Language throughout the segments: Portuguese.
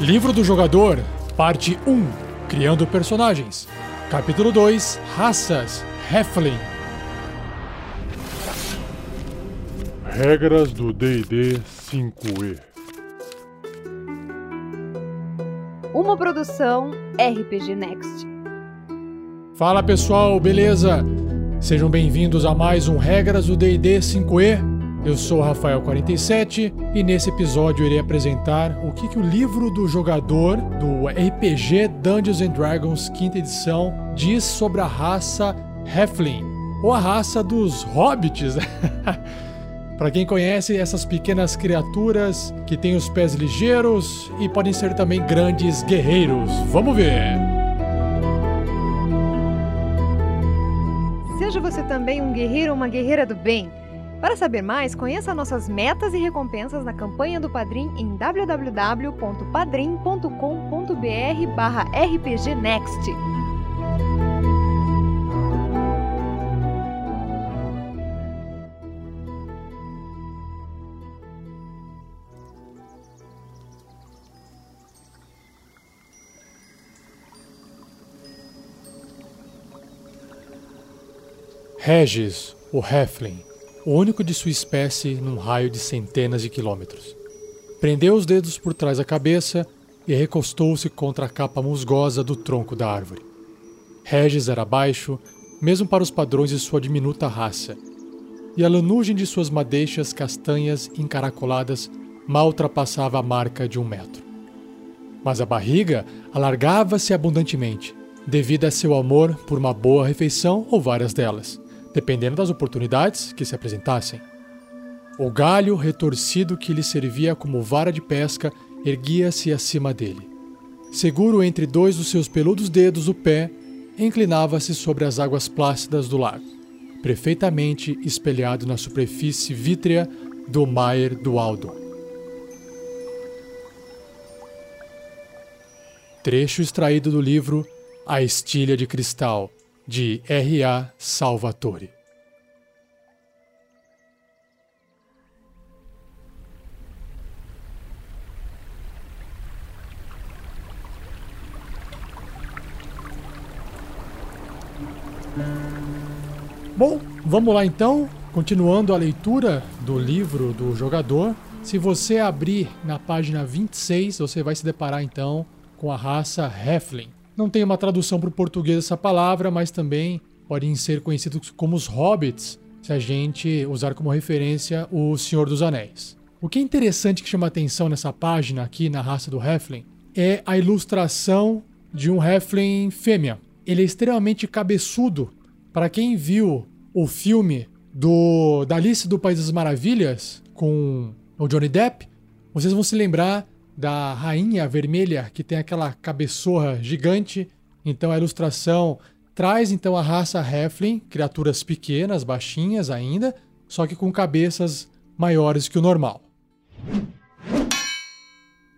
Livro do Jogador, Parte 1 Criando Personagens. Capítulo 2 Raças Heflin. Regras do DD 5E. Uma produção RPG Next. Fala pessoal, beleza? Sejam bem-vindos a mais um Regras do DD 5E. Eu sou Rafael47 e nesse episódio irei apresentar o que, que o livro do jogador do RPG Dungeons and Dragons quinta edição diz sobre a raça Heflin, ou a raça dos hobbits. Para quem conhece essas pequenas criaturas que têm os pés ligeiros e podem ser também grandes guerreiros. Vamos ver! Seja você também um guerreiro ou uma guerreira do bem. Para saber mais, conheça nossas metas e recompensas na campanha do Padrim em www.padrim.com.br rpgnext. Regis, o Heflin, o único de sua espécie num raio de centenas de quilômetros. Prendeu os dedos por trás da cabeça e recostou-se contra a capa musgosa do tronco da árvore. Regis era baixo, mesmo para os padrões de sua diminuta raça, e a lanugem de suas madeixas castanhas encaracoladas mal ultrapassava a marca de um metro. Mas a barriga alargava-se abundantemente, devido a seu amor por uma boa refeição ou várias delas dependendo das oportunidades que se apresentassem. O galho retorcido que lhe servia como vara de pesca erguia-se acima dele. Seguro entre dois dos seus peludos dedos, o pé inclinava-se sobre as águas plácidas do lago, perfeitamente espelhado na superfície vítrea do Maier do Aldo. Trecho extraído do livro A Estilha de Cristal, de R.A. Salvatore. Bom, vamos lá então, continuando a leitura do livro do jogador. Se você abrir na página 26, você vai se deparar então com a raça Heflin. Não tem uma tradução para o português dessa palavra, mas também podem ser conhecidos como os hobbits, se a gente usar como referência o Senhor dos Anéis. O que é interessante que chama atenção nessa página aqui na raça do Heflin é a ilustração de um Heflin fêmea. Ele é extremamente cabeçudo. Para quem viu o filme do da Alice do País das Maravilhas com o Johnny Depp, vocês vão se lembrar da rainha vermelha que tem aquela cabeçorra gigante. Então a ilustração traz então a raça Heflin, criaturas pequenas, baixinhas ainda, só que com cabeças maiores que o normal.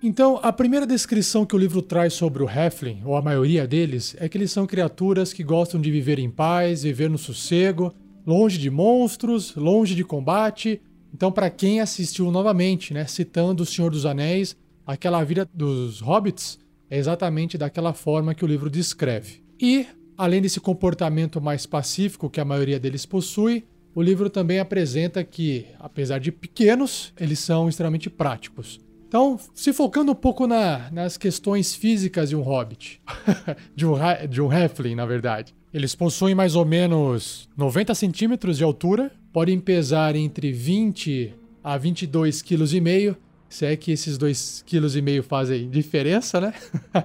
Então, a primeira descrição que o livro traz sobre o Heflin, ou a maioria deles, é que eles são criaturas que gostam de viver em paz, viver no sossego, longe de monstros, longe de combate. Então, para quem assistiu novamente, né, citando O Senhor dos Anéis, aquela vida dos hobbits é exatamente daquela forma que o livro descreve. E, além desse comportamento mais pacífico que a maioria deles possui, o livro também apresenta que, apesar de pequenos, eles são extremamente práticos. Então, se focando um pouco na, nas questões físicas de um hobbit, de, um, de um halfling, na verdade. Eles possuem mais ou menos 90 centímetros de altura, podem pesar entre 20 a 22,5 kg se é que esses dois quilos e meio fazem diferença, né?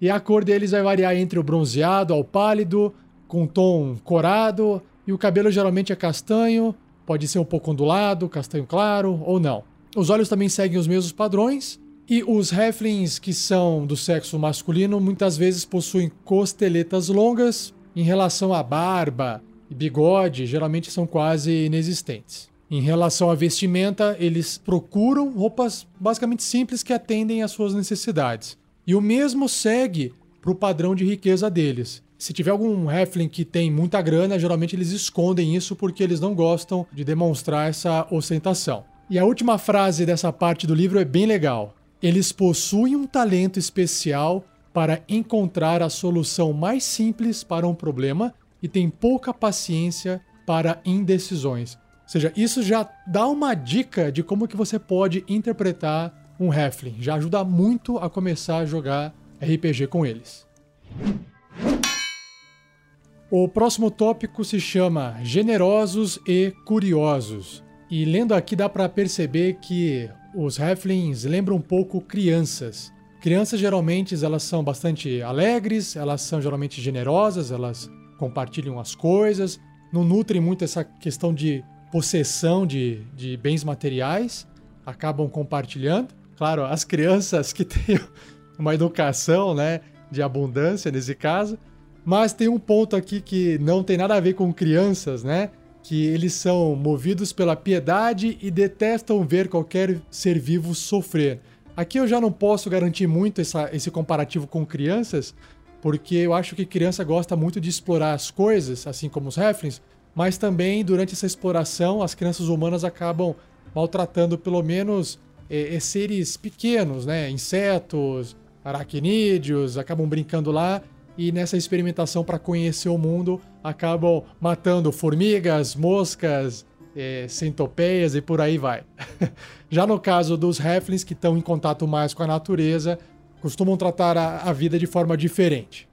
e a cor deles vai variar entre o bronzeado ao pálido, com tom corado, e o cabelo geralmente é castanho, pode ser um pouco ondulado, castanho claro ou não. Os olhos também seguem os mesmos padrões, e os Heflins que são do sexo masculino muitas vezes possuem costeletas longas em relação à barba e bigode, geralmente são quase inexistentes. Em relação à vestimenta, eles procuram roupas basicamente simples que atendem às suas necessidades. E o mesmo segue para o padrão de riqueza deles. Se tiver algum Heflin que tem muita grana, geralmente eles escondem isso porque eles não gostam de demonstrar essa ostentação. E a última frase dessa parte do livro é bem legal. Eles possuem um talento especial para encontrar a solução mais simples para um problema e têm pouca paciência para indecisões. Seja, isso já dá uma dica de como que você pode interpretar um Halfling. Já ajuda muito a começar a jogar RPG com eles. O próximo tópico se chama Generosos e Curiosos. E lendo aqui dá para perceber que os Halflings lembram um pouco crianças. Crianças geralmente elas são bastante alegres, elas são geralmente generosas, elas compartilham as coisas, não nutrem muito essa questão de possessão de, de bens materiais, acabam compartilhando. Claro, as crianças que têm uma educação né, de abundância nesse caso, mas tem um ponto aqui que não tem nada a ver com crianças, né? Que eles são movidos pela piedade e detestam ver qualquer ser vivo sofrer. Aqui eu já não posso garantir muito essa, esse comparativo com crianças, porque eu acho que criança gosta muito de explorar as coisas, assim como os Halflings, mas também durante essa exploração as crianças humanas acabam maltratando pelo menos é, é, seres pequenos, né? Insetos, aracnídeos, acabam brincando lá e nessa experimentação para conhecer o mundo acabam matando formigas, moscas, é, centopeias e por aí vai. Já no caso dos Halflings, que estão em contato mais com a natureza, costumam tratar a, a vida de forma diferente.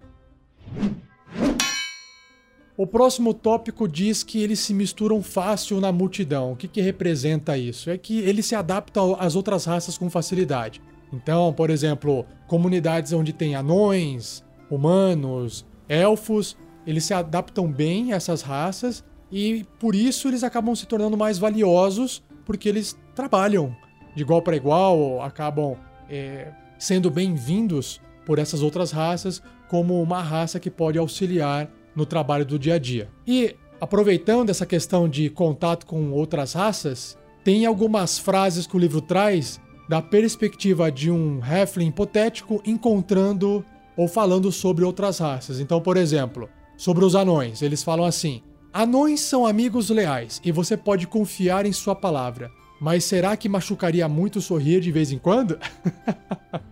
O próximo tópico diz que eles se misturam fácil na multidão. O que, que representa isso? É que eles se adaptam às outras raças com facilidade. Então, por exemplo, comunidades onde tem anões, humanos, elfos, eles se adaptam bem a essas raças e por isso eles acabam se tornando mais valiosos porque eles trabalham de igual para igual, acabam é, sendo bem-vindos por essas outras raças como uma raça que pode auxiliar no trabalho do dia a dia. E aproveitando essa questão de contato com outras raças, tem algumas frases que o livro traz da perspectiva de um Halfling hipotético encontrando ou falando sobre outras raças. Então, por exemplo, sobre os anões, eles falam assim: Anões são amigos leais e você pode confiar em sua palavra. Mas será que machucaria muito sorrir de vez em quando?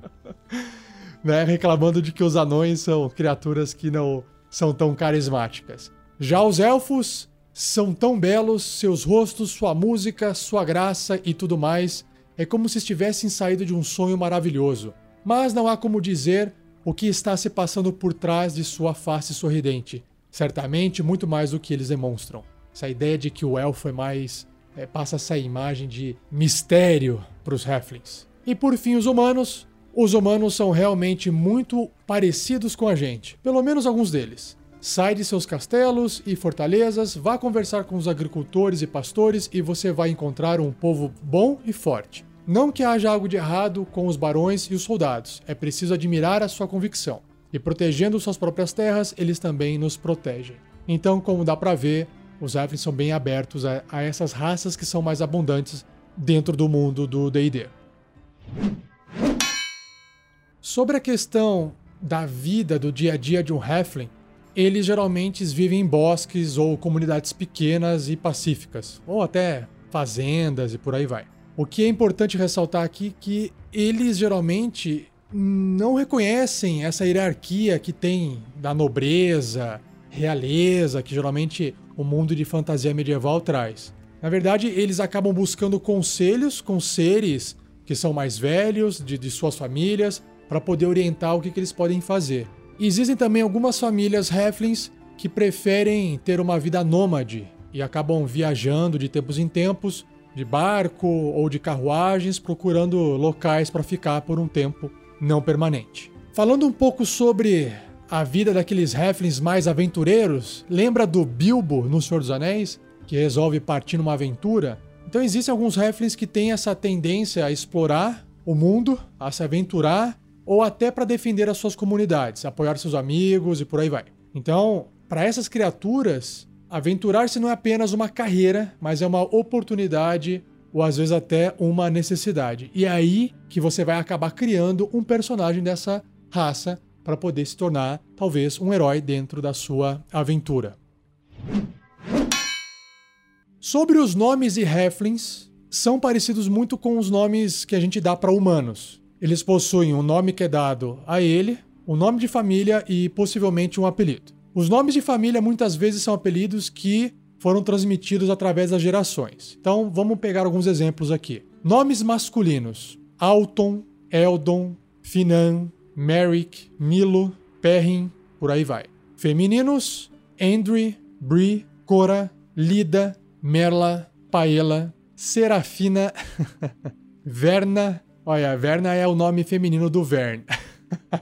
né? Reclamando de que os anões são criaturas que não são tão carismáticas. Já os elfos são tão belos, seus rostos, sua música, sua graça e tudo mais. É como se estivessem saído de um sonho maravilhoso. Mas não há como dizer o que está se passando por trás de sua face sorridente. Certamente muito mais do que eles demonstram. Essa ideia de que o elfo é mais. É, passa essa imagem de mistério para os Halflings. E por fim, os humanos. Os humanos são realmente muito parecidos com a gente, pelo menos alguns deles. Sai de seus castelos e fortalezas, vá conversar com os agricultores e pastores e você vai encontrar um povo bom e forte. Não que haja algo de errado com os barões e os soldados, é preciso admirar a sua convicção. E protegendo suas próprias terras, eles também nos protegem. Então, como dá para ver, os Halflings são bem abertos a, a essas raças que são mais abundantes dentro do mundo do D&D. Sobre a questão da vida do dia a dia de um Halfling, eles geralmente vivem em bosques ou comunidades pequenas e pacíficas, ou até fazendas e por aí vai. O que é importante ressaltar aqui é que eles geralmente não reconhecem essa hierarquia que tem da nobreza, realeza, que geralmente o mundo de fantasia medieval traz. Na verdade, eles acabam buscando conselhos com seres que são mais velhos, de, de suas famílias, para poder orientar o que, que, eles podem fazer. Existem também algumas famílias Halflings que preferem ter uma vida nômade e acabam viajando de tempos em tempos de barco ou de carruagens, procurando locais para ficar por um tempo não permanente. Falando um pouco sobre a vida daqueles Halflings mais aventureiros, lembra do Bilbo no Senhor dos Anéis, que resolve partir numa aventura? Então existem alguns Halflings que têm essa tendência a explorar o mundo, a se aventurar, ou até para defender as suas comunidades, apoiar seus amigos e por aí vai. Então, para essas criaturas, Aventurar-se não é apenas uma carreira, mas é uma oportunidade ou às vezes até uma necessidade. E é aí que você vai acabar criando um personagem dessa raça para poder se tornar talvez um herói dentro da sua aventura. Sobre os nomes e halflings, são parecidos muito com os nomes que a gente dá para humanos. Eles possuem um nome que é dado a ele, um nome de família e possivelmente um apelido. Os nomes de família muitas vezes são apelidos que foram transmitidos através das gerações. Então vamos pegar alguns exemplos aqui. Nomes masculinos: Alton, Eldon, Finan, Merrick, Milo, Perrin, por aí vai. Femininos: Andrew, Brie, Cora, Lida, Merla, Paela, Serafina, Verna. Olha, Verna é o nome feminino do Vern.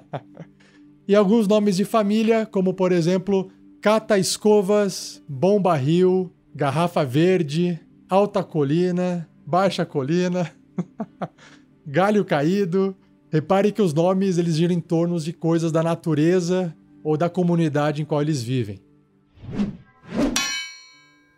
e alguns nomes de família, como por exemplo Cata Escovas, Bom Barril, Garrafa Verde, Alta Colina, Baixa Colina, Galho Caído. Repare que os nomes eles giram em torno de coisas da natureza ou da comunidade em qual eles vivem.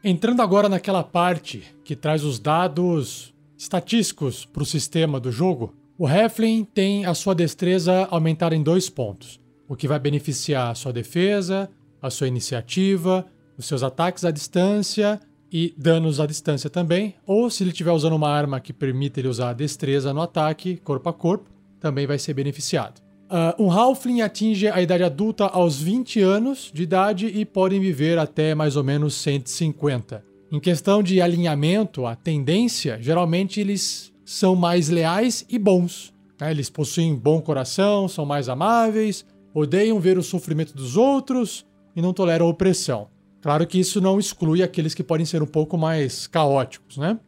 Entrando agora naquela parte que traz os dados estatísticos para o sistema do jogo, o Heflin tem a sua destreza aumentar em dois pontos, o que vai beneficiar a sua defesa, a sua iniciativa, os seus ataques à distância e danos à distância também, ou se ele estiver usando uma arma que permita ele usar a destreza no ataque, corpo a corpo, também vai ser beneficiado. Uh, um Halfling atinge a idade adulta aos 20 anos de idade e podem viver até mais ou menos 150. Em questão de alinhamento, a tendência, geralmente eles são mais leais e bons. Né? Eles possuem bom coração, são mais amáveis, odeiam ver o sofrimento dos outros e não toleram opressão. Claro que isso não exclui aqueles que podem ser um pouco mais caóticos, né?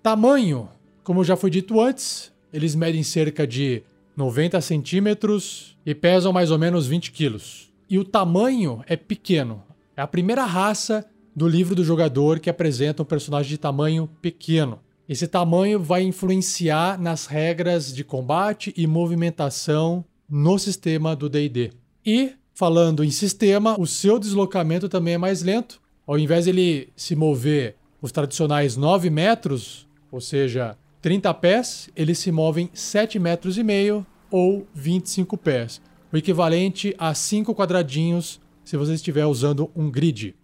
Tamanho, como já foi dito antes, eles medem cerca de 90 centímetros e pesam mais ou menos 20 quilos. E o tamanho é pequeno. É a primeira raça do livro do jogador que apresenta um personagem de tamanho pequeno. Esse tamanho vai influenciar nas regras de combate e movimentação no sistema do DD. E, falando em sistema, o seu deslocamento também é mais lento. Ao invés de ele se mover os tradicionais 9 metros, ou seja, 30 pés, eles se movem 7 metros e meio ou 25 pés, o equivalente a 5 quadradinhos se você estiver usando um grid.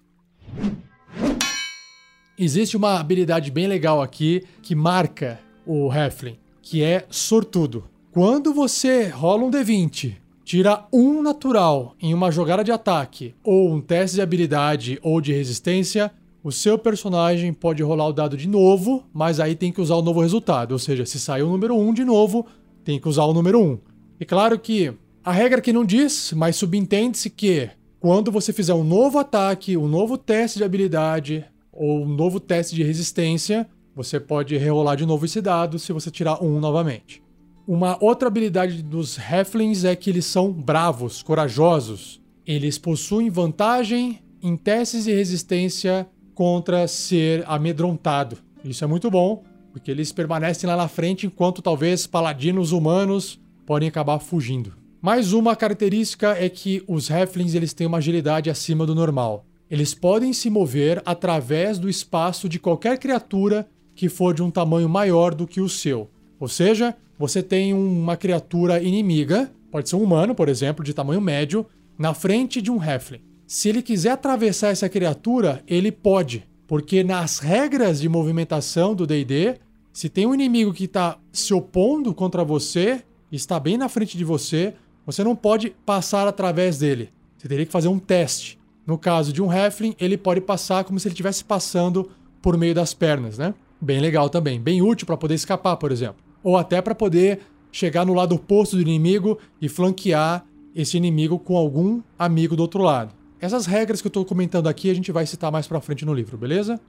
Existe uma habilidade bem legal aqui que marca o Heflin, que é sortudo. Quando você rola um D20, tira um natural em uma jogada de ataque, ou um teste de habilidade ou de resistência, o seu personagem pode rolar o dado de novo, mas aí tem que usar o novo resultado. Ou seja, se saiu o número 1 de novo, tem que usar o número 1. E claro que a regra aqui não diz, mas subentende-se que quando você fizer um novo ataque, um novo teste de habilidade ou um novo teste de resistência, você pode rerolar de novo esse dado se você tirar um novamente. Uma outra habilidade dos Heflings é que eles são bravos, corajosos. Eles possuem vantagem em testes de resistência contra ser amedrontado. Isso é muito bom, porque eles permanecem lá na frente enquanto talvez paladinos humanos podem acabar fugindo. Mais uma característica é que os Heflings eles têm uma agilidade acima do normal. Eles podem se mover através do espaço de qualquer criatura que for de um tamanho maior do que o seu. Ou seja, você tem uma criatura inimiga, pode ser um humano, por exemplo, de tamanho médio, na frente de um Hefling. Se ele quiser atravessar essa criatura, ele pode, porque nas regras de movimentação do DD, se tem um inimigo que está se opondo contra você, está bem na frente de você, você não pode passar através dele. Você teria que fazer um teste. No caso de um Heflin, ele pode passar como se ele estivesse passando por meio das pernas, né? Bem legal também, bem útil para poder escapar, por exemplo. Ou até para poder chegar no lado oposto do inimigo e flanquear esse inimigo com algum amigo do outro lado. Essas regras que eu estou comentando aqui a gente vai citar mais para frente no livro, beleza?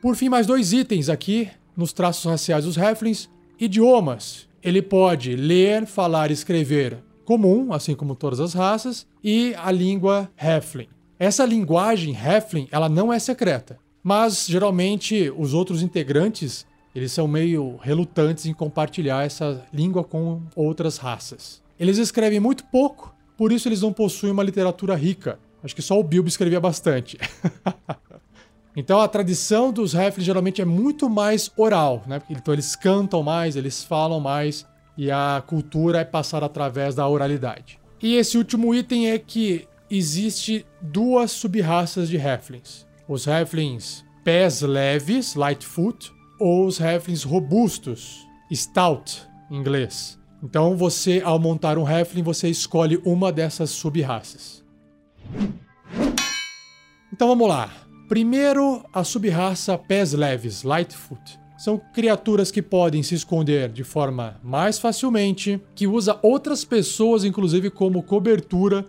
Por fim, mais dois itens aqui nos traços raciais dos Heflins. Idiomas. Ele pode ler, falar e escrever comum, assim como todas as raças, e a língua Heflin. Essa linguagem Heflin, ela não é secreta, mas geralmente os outros integrantes, eles são meio relutantes em compartilhar essa língua com outras raças. Eles escrevem muito pouco por isso eles não possuem uma literatura rica. Acho que só o Bilbo escrevia bastante. então a tradição dos Heflins geralmente é muito mais oral, né? Então eles cantam mais, eles falam mais e a cultura é passada através da oralidade. E esse último item é que existe duas subraças de Heflins. Os Heflins pés leves, Lightfoot, ou os Heflins robustos, Stout, em inglês. Então você, ao montar um Halfling, você escolhe uma dessas sub-raças. Então vamos lá. Primeiro, a sub-raça Pés Leves, Lightfoot. São criaturas que podem se esconder de forma mais facilmente, que usa outras pessoas, inclusive, como cobertura.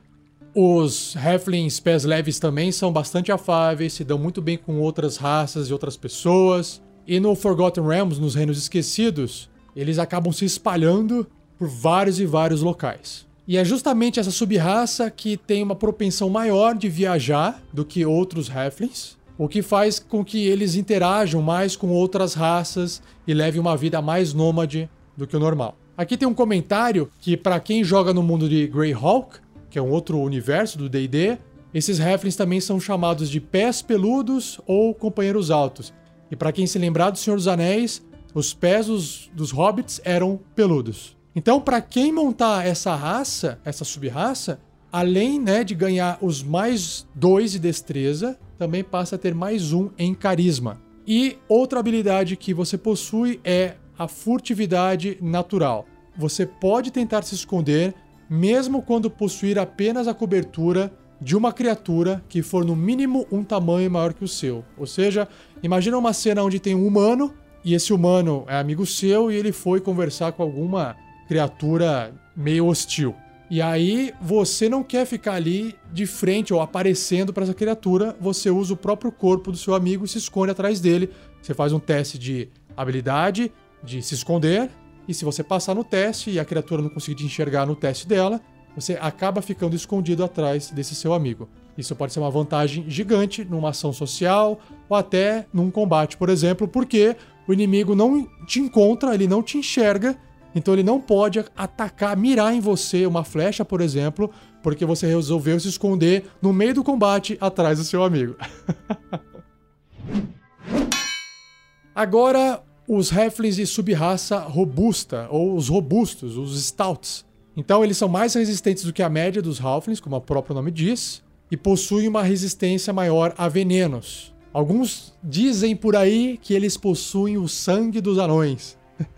Os Halflings Pés Leves também são bastante afáveis, se dão muito bem com outras raças e outras pessoas. E no Forgotten Realms, nos Reinos Esquecidos, eles acabam se espalhando por vários e vários locais. E é justamente essa subraça que tem uma propensão maior de viajar do que outros Halflings, o que faz com que eles interajam mais com outras raças e levem uma vida mais nômade do que o normal. Aqui tem um comentário que para quem joga no mundo de Greyhawk, que é um outro universo do D&D, esses Halflings também são chamados de pés peludos ou companheiros altos. E para quem se lembrar do Senhor dos Anéis, os pés dos, dos hobbits eram peludos. Então, para quem montar essa raça, essa sub-raça, além né, de ganhar os mais dois de destreza, também passa a ter mais um em carisma. E outra habilidade que você possui é a furtividade natural. Você pode tentar se esconder mesmo quando possuir apenas a cobertura de uma criatura que for no mínimo um tamanho maior que o seu. Ou seja, imagina uma cena onde tem um humano e esse humano é amigo seu e ele foi conversar com alguma criatura meio hostil. E aí você não quer ficar ali de frente ou aparecendo para essa criatura, você usa o próprio corpo do seu amigo e se esconde atrás dele. Você faz um teste de habilidade, de se esconder, e se você passar no teste e a criatura não conseguir te enxergar no teste dela, você acaba ficando escondido atrás desse seu amigo. Isso pode ser uma vantagem gigante numa ação social ou até num combate, por exemplo, porque o inimigo não te encontra, ele não te enxerga então ele não pode atacar, mirar em você uma flecha, por exemplo, porque você resolveu se esconder no meio do combate atrás do seu amigo. Agora, os Halflings de subraça robusta, ou os robustos, os Stouts. Então eles são mais resistentes do que a média dos Halflings, como o próprio nome diz, e possuem uma resistência maior a venenos. Alguns dizem por aí que eles possuem o sangue dos anões.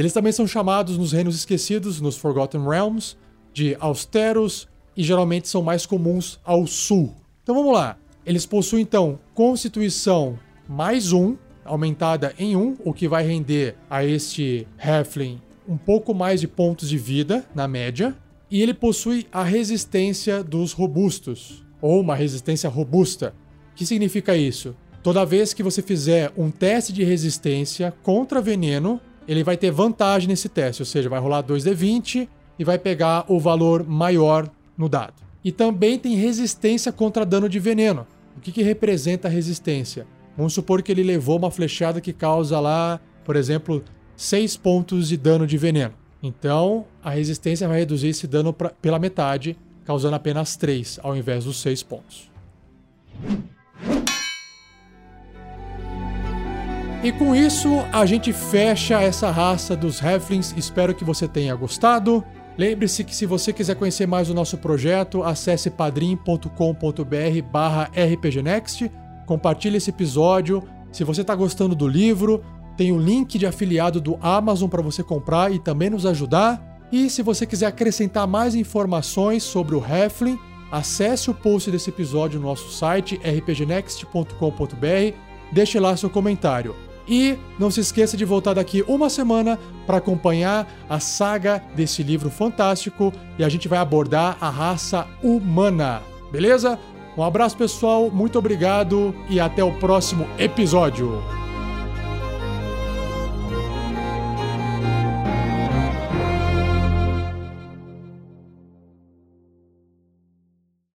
eles também são chamados nos Reinos Esquecidos, nos Forgotten Realms, de austeros e geralmente são mais comuns ao sul. Então vamos lá. Eles possuem então Constituição mais um, aumentada em um, o que vai render a este Halfling um pouco mais de pontos de vida na média. E ele possui a resistência dos robustos, ou uma resistência robusta. O que significa isso? Toda vez que você fizer um teste de resistência contra veneno, ele vai ter vantagem nesse teste, ou seja, vai rolar 2d20 e vai pegar o valor maior no dado. E também tem resistência contra dano de veneno. O que, que representa a resistência? Vamos supor que ele levou uma flechada que causa lá, por exemplo, 6 pontos de dano de veneno. Então, a resistência vai reduzir esse dano pra, pela metade, causando apenas 3 ao invés dos 6 pontos. E com isso, a gente fecha essa raça dos Halflings. Espero que você tenha gostado. Lembre-se que se você quiser conhecer mais o nosso projeto, acesse padrim.com.br barra rpgnext, compartilhe esse episódio. Se você está gostando do livro, tem o link de afiliado do Amazon para você comprar e também nos ajudar. E se você quiser acrescentar mais informações sobre o Halfling, acesse o post desse episódio no nosso site rpgnext.com.br, deixe lá seu comentário. E não se esqueça de voltar daqui uma semana para acompanhar a saga desse livro fantástico e a gente vai abordar a raça humana, beleza? Um abraço pessoal, muito obrigado e até o próximo episódio.